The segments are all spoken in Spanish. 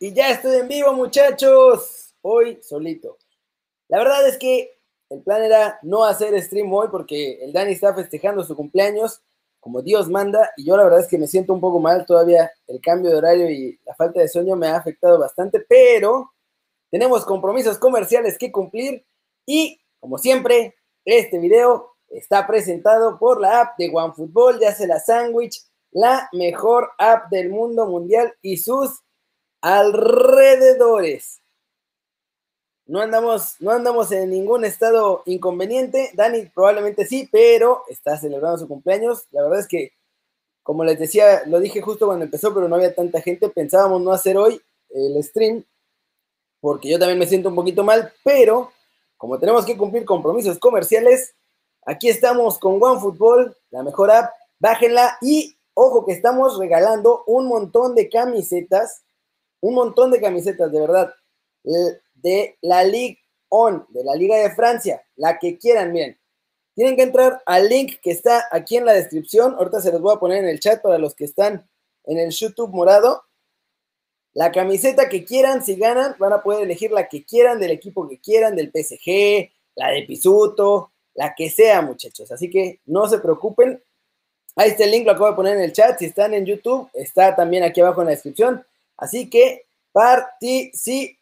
Y ya estoy en vivo, muchachos. Hoy solito. La verdad es que el plan era no hacer stream hoy porque el Dani está festejando su cumpleaños como Dios manda y yo la verdad es que me siento un poco mal todavía. El cambio de horario y la falta de sueño me ha afectado bastante, pero tenemos compromisos comerciales que cumplir y como siempre, este video está presentado por la app de OneFootball, ya sea la Sandwich, la mejor app del mundo mundial y sus alrededores. No andamos, no andamos en ningún estado inconveniente. Dani probablemente sí, pero está celebrando su cumpleaños. La verdad es que, como les decía, lo dije justo cuando empezó, pero no había tanta gente. Pensábamos no hacer hoy el stream, porque yo también me siento un poquito mal, pero como tenemos que cumplir compromisos comerciales, aquí estamos con OneFootball, la mejor app. Bájenla y ojo que estamos regalando un montón de camisetas un montón de camisetas, de verdad, de la Ligue On, de la Liga de Francia, la que quieran, miren. Tienen que entrar al link que está aquí en la descripción. Ahorita se los voy a poner en el chat para los que están en el YouTube morado. La camiseta que quieran, si ganan, van a poder elegir la que quieran, del equipo que quieran, del PSG, la de Pisuto, la que sea, muchachos. Así que no se preocupen. Ahí está el link, lo acabo de poner en el chat. Si están en YouTube, está también aquí abajo en la descripción. Así que participen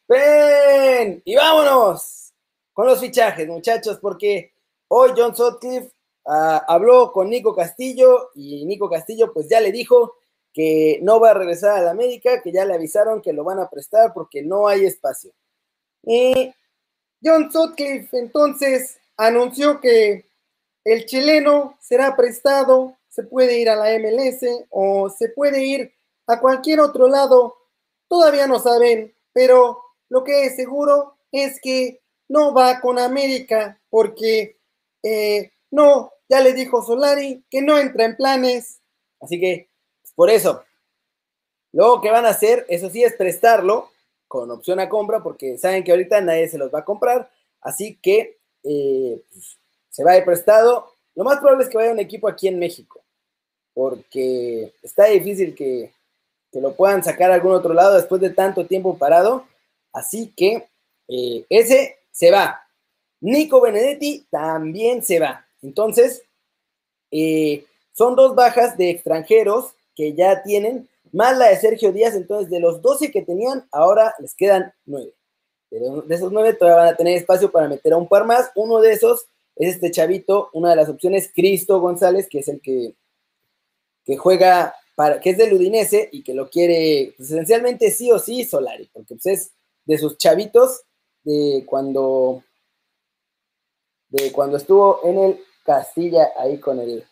y vámonos con los fichajes, muchachos, porque hoy John Sutcliffe ah, habló con Nico Castillo y Nico Castillo pues ya le dijo que no va a regresar a la América, que ya le avisaron que lo van a prestar porque no hay espacio. Y John Sutcliffe entonces anunció que el chileno será prestado, se puede ir a la MLS o se puede ir a cualquier otro lado Todavía no saben, pero lo que es seguro es que no va con América porque eh, no, ya le dijo Solari que no entra en planes. Así que, por eso, luego que van a hacer, eso sí, es prestarlo con opción a compra porque saben que ahorita nadie se los va a comprar. Así que eh, pues, se va ir prestado. Lo más probable es que vaya un equipo aquí en México porque está difícil que, que lo puedan sacar a algún otro lado después de tanto tiempo parado. Así que eh, ese se va. Nico Benedetti también se va. Entonces, eh, son dos bajas de extranjeros que ya tienen, más la de Sergio Díaz. Entonces, de los 12 que tenían, ahora les quedan 9. de esos 9 todavía van a tener espacio para meter a un par más. Uno de esos es este chavito, una de las opciones, Cristo González, que es el que, que juega que es del Udinese y que lo quiere pues, esencialmente sí o sí Solari, porque pues, es de sus chavitos de cuando de cuando estuvo en el Castilla ahí con el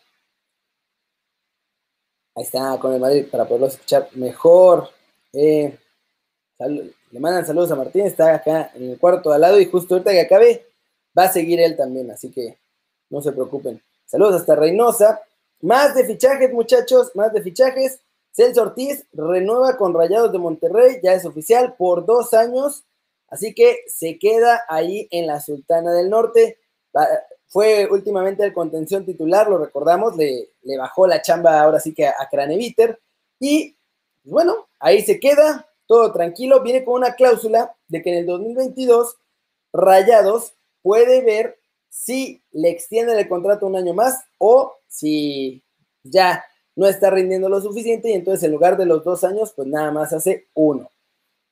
ahí está con el Madrid para poderlo escuchar mejor. Eh, le mandan saludos a Martín está acá en el cuarto al lado y justo ahorita que acabe va a seguir él también así que no se preocupen. Saludos hasta Reynosa más de fichajes, muchachos, más de fichajes. Celso Ortiz renueva con Rayados de Monterrey, ya es oficial, por dos años. Así que se queda ahí en la Sultana del Norte. Fue últimamente el contención titular, lo recordamos, le, bajó la chamba ahora sí que a, a Craneviter. Y bueno, ahí se queda, todo tranquilo. Viene con una cláusula de que en el 2022 Rayados puede ver si le extienden el contrato un año más o si ya no está rindiendo lo suficiente y entonces en lugar de los dos años, pues nada más hace uno.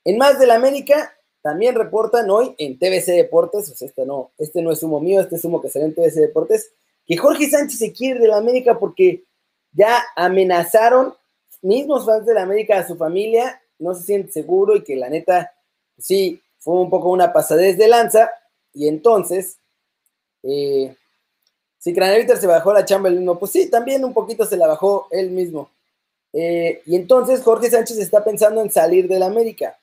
En más del América, también reportan hoy en TBC Deportes, o sea, este no, este no es humo mío, este es humo que sale en TBC Deportes, que Jorge Sánchez se quiere de la América porque ya amenazaron mismos fans de la América a su familia, no se siente seguro y que la neta, sí, fue un poco una pasadez de lanza, y entonces eh, si Craneviter se bajó la chamba él mismo, pues sí, también un poquito se la bajó él mismo. Eh, y entonces Jorge Sánchez está pensando en salir de la América.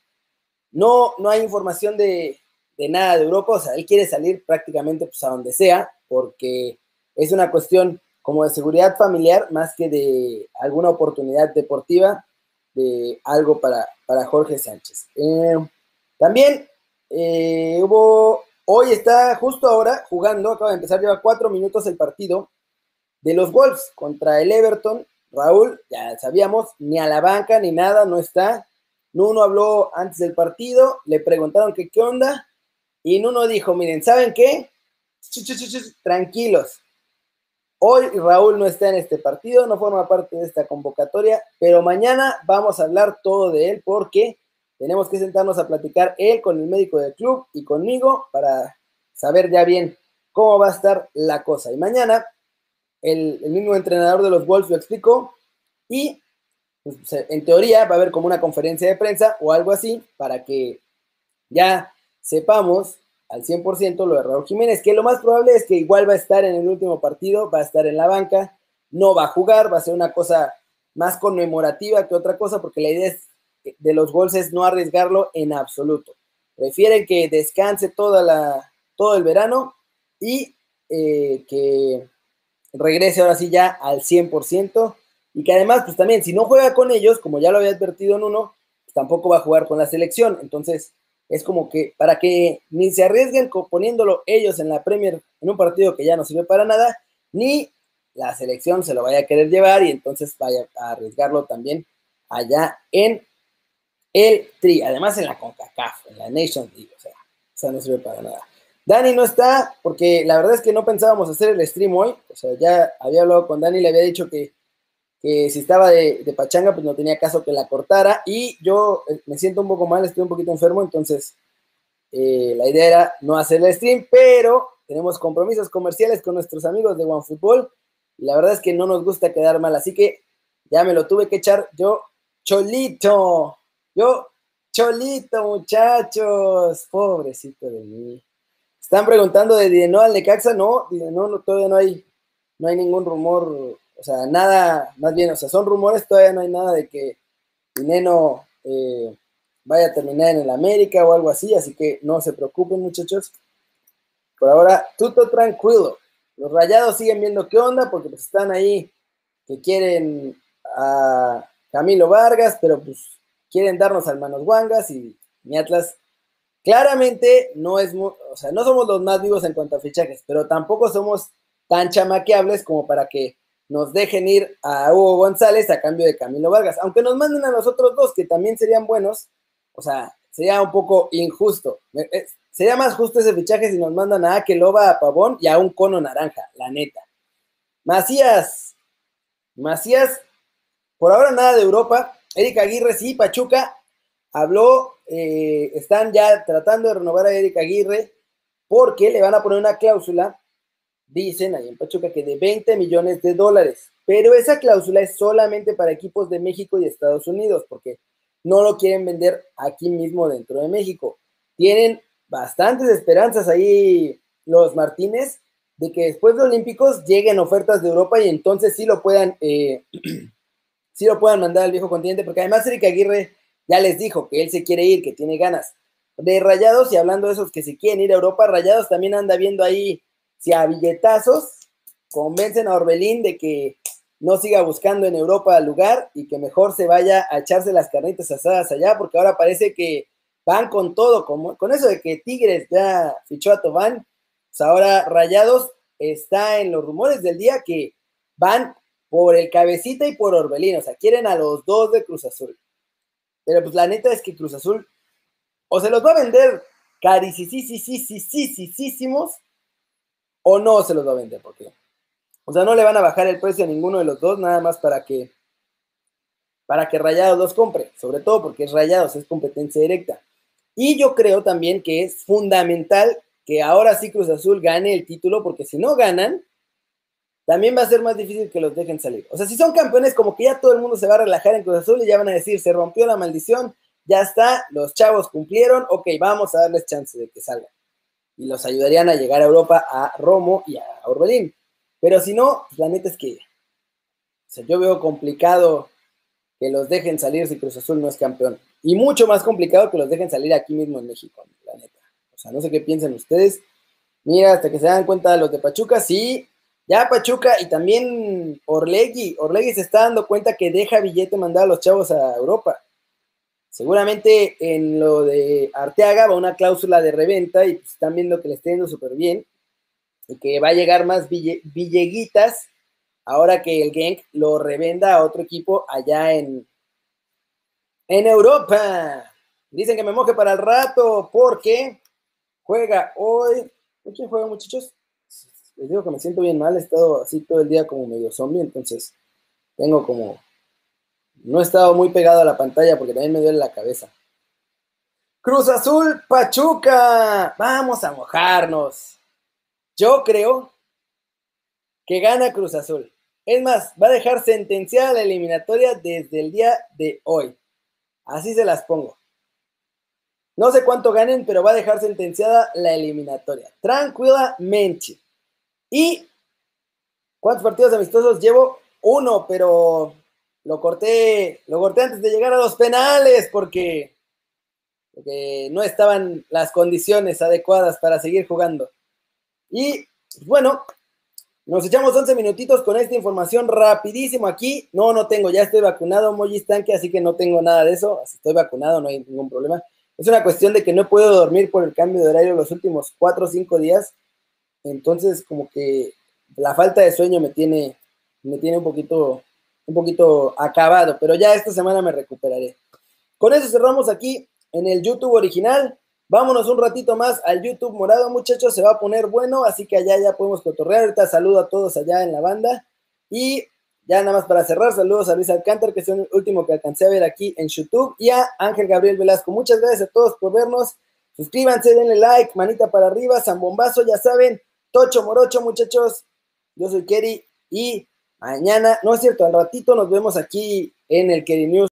No, no hay información de, nada de Europa, o sea, él quiere salir prácticamente pues, a donde sea, porque es una cuestión como de seguridad familiar más que de alguna oportunidad deportiva, de algo para, para Jorge Sánchez. Eh, también hubo Hoy está justo ahora jugando, acaba de empezar, lleva cuatro minutos el partido de los Wolves contra el Everton. Raúl, ya sabíamos, ni a la banca ni nada, no está. Nuno habló antes del partido, le preguntaron que qué onda, y Nuno dijo, miren, ¿saben qué? Tranquilos. Hoy Raúl no está en este partido, no forma parte de esta convocatoria, pero mañana vamos a hablar todo de él porque tenemos que sentarnos a platicar él con el médico del club y conmigo para saber ya bien cómo va a estar la cosa. Y mañana el, mismo entrenador de los Wolves lo explicó y pues, en teoría va a haber como una conferencia de prensa o algo así para que ya sepamos al 100% lo de Raúl Jiménez, que lo más probable es que igual va a estar en el último partido, va a estar en la banca, no va a jugar, va a ser una cosa más conmemorativa que otra cosa, porque la idea de los goles es no arriesgarlo en absoluto. Prefieren que descanse toda la, todo el verano y eh, que regrese ahora sí ya al 100% y que además, pues también, si no juega con ellos, como ya lo había advertido en uno, pues tampoco va a jugar con la selección. Entonces, es como que para que ni se arriesguen poniéndolo ellos en la Premier en un partido que ya no sirve para nada, ni la selección se lo vaya a querer llevar y entonces vaya a arriesgarlo también allá en el Tri, además en la CONCACAF, en la Nation League, o sea, sea, no sirve para nada. Dani no está porque la verdad es que no pensábamos hacer el stream hoy, o sea, ya había hablado con Dani, le había dicho que que si estaba de, pachanga, pues no tenía caso que la cortara. Y yo eh, me siento un poco mal, estoy un poquito enfermo, entonces eh, la idea era no hacer el stream, pero tenemos compromisos comerciales con nuestros amigos de OneFootball y la verdad es que no nos gusta quedar mal, así que ya me lo tuve que echar yo cholito, yo cholito muchachos, pobrecito de mí. Están preguntando de Dineno al Necaxa, no, no, todavía no hay, no hay ningún rumor o sea, nada, más bien, o sea, son rumores, todavía no hay nada de que Dineno eh, vaya a terminar en el América o algo así, así que no se preocupen, muchachos. Por ahora, todo tranquilo. Los rayados siguen viendo qué onda, porque pues están ahí que quieren a Camilo Vargas, pero pues quieren darnos al Manos Wangas y mi Atlas claramente no es, o sea, no somos los más vivos en cuanto a fichajes, pero tampoco somos tan chamaqueables como para que nos dejen ir a Hugo González a cambio de Camilo Vargas, aunque nos manden a los otros dos, que también serían buenos, o sea, sería un poco injusto. Sería más justo ese fichaje si nos mandan a Akeloba, a Pavón y a un cono naranja, la neta. Macías, Macías, por ahora nada de Europa. Erika Aguirre, sí, Pachuca habló, eh, están ya tratando de renovar a Erika Aguirre porque le van a poner una cláusula dicen ahí en Pachuca que de 20 millones de dólares, pero esa cláusula es solamente para equipos de México y Estados Unidos, porque no lo quieren vender aquí mismo dentro de México. Tienen bastantes esperanzas ahí los Martínez de que después de Olímpicos lleguen ofertas de Europa y entonces sí lo puedan, eh, sí lo puedan mandar al viejo continente, porque además Erika Aguirre ya les dijo que él se quiere ir, que tiene ganas. De Rayados, y hablando de esos que se quieren ir a Europa, Rayados también anda viendo ahí si a billetazos convencen a Orbelín de que no siga buscando en Europa lugar y que mejor se vaya a echarse las carnitas asadas allá, porque ahora parece que van con todo, como, con eso de que Tigres ya fichó a Tobán, pues ahora Rayados está en los rumores del día que van por el cabecita y por Orbelín, o sea, quieren a los dos de Cruz Azul. Pero pues la neta es que Cruz Azul o se los va a vender carísimos o no se los va a vender, porque, o sea, no le van a bajar el precio a ninguno de los dos, nada más para que, para que Rayados los compre, sobre todo porque es Rayados, es competencia directa. Y yo creo también que es fundamental que ahora sí Cruz Azul gane el título, porque si no ganan, también va a ser más difícil que los dejen salir. O sea, si son campeones, como que ya todo el mundo se va a relajar en Cruz Azul y ya van a decir, se rompió la maldición, ya está, los chavos cumplieron, ok, vamos a darles chance de que salgan y los ayudarían a llegar a Europa a Romo y a Orbelín. Pero si no, la neta es que yo veo complicado que los dejen salir si Cruz Azul no es campeón. Y mucho más complicado que los dejen salir aquí mismo en México, la neta. O sea, no sé qué piensan ustedes. Mira, hasta que se dan cuenta los de Pachuca, sí, ya Pachuca y también Orlegui. Orlegui se está dando cuenta que deja billete mandar a los chavos a Europa. Seguramente en lo de Arteaga va una cláusula de reventa y pues, están viendo que le está yendo súper bien y que va a llegar más Villeguitas ahora que el Genk lo revenda a otro equipo allá en, En Europa. Dicen que me moje para el rato porque juega hoy. ¿Quién juega, muchachos? Les digo que me siento bien mal. He estado así todo el día como medio zombie, entonces tengo como. No he estado muy pegado a la pantalla porque también me duele la cabeza. Cruz Azul, Pachuca. Vamos a mojarnos. Yo creo que gana Cruz Azul. Es más, va a dejar sentenciada la eliminatoria desde el día de hoy. Así se las pongo. No sé cuánto ganen, pero va a dejar sentenciada la eliminatoria. Tranquilamente. ¿Y cuántos partidos amistosos llevo? Uno, pero lo corté, lo corté antes de llegar a los penales porque, porque no estaban las condiciones adecuadas para seguir jugando. Y bueno, nos echamos 11 minutitos con esta información rapidísimo aquí. No, no tengo, ya estoy vacunado, Moji Tanque, así que no tengo nada de eso. Estoy vacunado, no hay ningún problema. Es una cuestión de que no puedo dormir por el cambio de horario los últimos 4 o 5 días. Entonces, como que la falta de sueño me tiene, me tiene un poquito, un poquito acabado, pero ya esta semana me recuperaré. Con eso cerramos aquí en el YouTube original. Vámonos un ratito más al YouTube morado, muchachos, se va a poner bueno, así que allá ya podemos cotorrear. Ahorita saludo a todos allá en la banda. Y ya nada más para cerrar, saludos a Luis Alcántara, que es el último que alcancé a ver aquí en YouTube, y a Ángel Gabriel Velasco. Muchas gracias a todos por vernos. Suscríbanse, denle like, manita para arriba, zambombazo, ya saben. Tocho Morocho, muchachos. Yo soy Kerry y mañana, no es cierto, al ratito nos vemos aquí en el Kerry News.